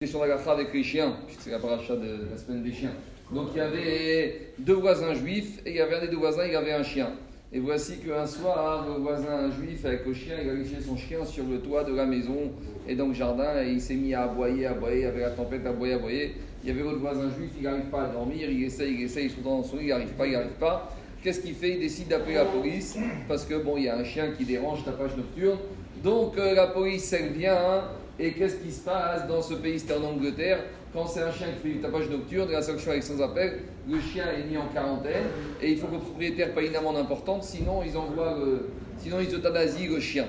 question d'Agacha avec les chiens, puisque c'est la paracha de la semaine des chiens. Donc il y avait deux voisins juifs et il y avait un des deux voisins, il avait un chien. Et voici qu'un soir, le voisin juif avec le chien, il a laissé son chien sur le toit de la maison et dans le jardin et il s'est mis à aboyer, aboyer, avec la tempête, à aboyer, aboyer. Il y avait l'autre voisin juif, il n'arrive pas à dormir, il essaye, il essaye, il se dans son lit, il n'arrive pas, il n'arrive pas. Qu'est-ce qu'il fait? Il décide d'appeler la police parce que bon, il y a un chien qui dérange ta page nocturne. Donc euh, la police, elle vient. Hein, et qu'est-ce qui se passe dans ce pays, c'était en Angleterre Quand c'est un chien qui fait du tapage nocturne, la sanction avec sans appel, le chien est mis en quarantaine et il faut que le propriétaire paye une amende importante, sinon ils envoient le, sinon ils euthanasient le chien.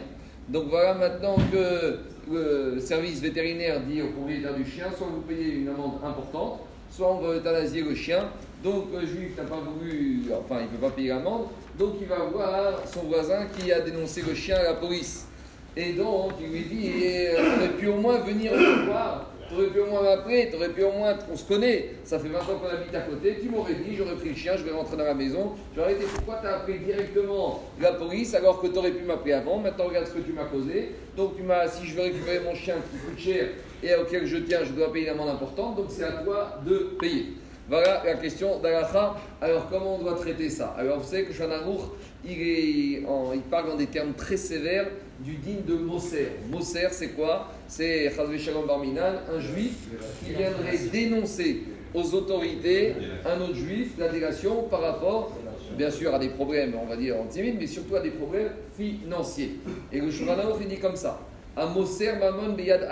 Donc voilà maintenant que le service vétérinaire dit au propriétaire du chien, soit vous payez une amende importante, soit on va euthanasier le chien. Donc le juif n'a pas voulu, enfin il ne peut pas payer l'amende, donc il va voir son voisin qui a dénoncé le chien à la police. Et donc, il lui dit, tu aurais pu au moins venir me voir, tu aurais pu au moins m'appeler, tu aurais pu au moins, on se connaît, ça fait 20 ans qu'on habite à côté, tu m'aurais dit, j'aurais pris le chien, je vais rentrer dans la maison, j'aurais dit, pourquoi tu as appelé directement la police alors que tu aurais pu m'appeler avant, maintenant regarde ce que tu m'as causé, donc tu m'as, si je veux récupérer mon chien qui coûte cher et auquel je tiens, je dois payer une amende importante, donc c'est à toi de payer. Voilà la question d'Alacha. Alors, comment on doit traiter ça? Alors, vous savez que Shanarour, il, parle en des termes très sévères du digne de Moser. Moser, c'est quoi? C'est Shalom Barminan, un juif qui viendrait dénoncer aux autorités un autre juif, la délation, par rapport, bien sûr, à des problèmes, on va dire, antisémites, mais surtout à des problèmes financiers. Et le Shanarour, il dit comme ça. Un Moser Mamon Beyad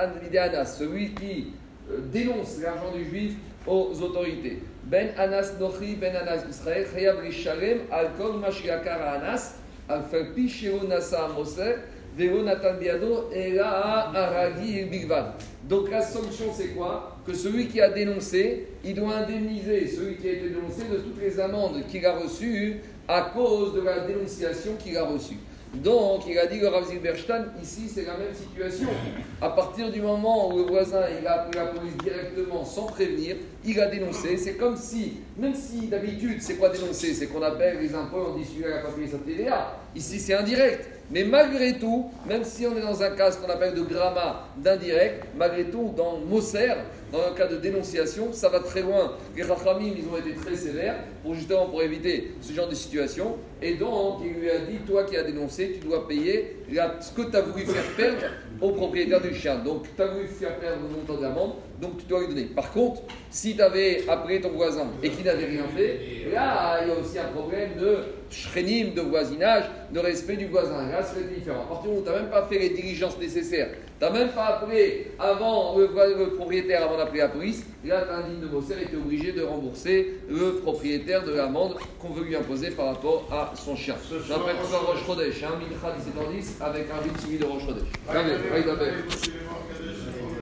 celui qui euh, dénonce l'argent du juif aux autorités. Ben Anas Nochi, Ben Anas Israël, Chayav Rishalem, Al Kol Mashiakar Anas, Al Falpi Sheo Nasa Moser, Vero Natan Biado, Ela Aragi Bigvan. Donc la sanction c'est quoi? Que celui qui a dénoncé, il doit indemniser celui qui a été dénoncé de toutes les amendes qu'il a reçues à cause de la dénonciation qu'il a reçue. Donc, il a dit le Rav Zilberstein, ici c'est la même situation. À partir du moment où le voisin il a appelé la police directement sans prévenir, il a dénoncé. C'est comme si, même si d'habitude c'est quoi dénoncer C'est qu'on appelle les impôts, on dit celui-là n'a pas payé sa TVA. Ici c'est indirect. Mais malgré tout, même si on est dans un cas qu'on appelle de gramma d'indirect, malgré tout, dans Moser, dans un cas de dénonciation, ça va très loin. Les Rachamim, ils ont été très sévères pour justement pour éviter ce genre de situation. Et donc, il lui a dit, toi qui as dénoncé, tu dois payer ce que tu as voulu faire perdre au propriétaire du chien. Donc, tu as voulu faire perdre le montant de l'amende, donc tu dois lui donner. Par contre, si tu avais appelé ton voisin et qu'il n'avait rien fait, là, il y a aussi un problème de shrenim, de voisinage, de respect du voisin. Là, c'est différent. À partir du moment où tu n'as même pas fait les diligences nécessaires, tu n'as même pas appelé avant le, propriétaire avant d'appeler la police, là, un digne de tu es obligé de rembourser le propriétaire de l'amende qu'on veut lui imposer par rapport à son chien. J'appelle ça Roche Chodesh, hein, Mincha 17 avec un vide suivi de Roche Chodesh.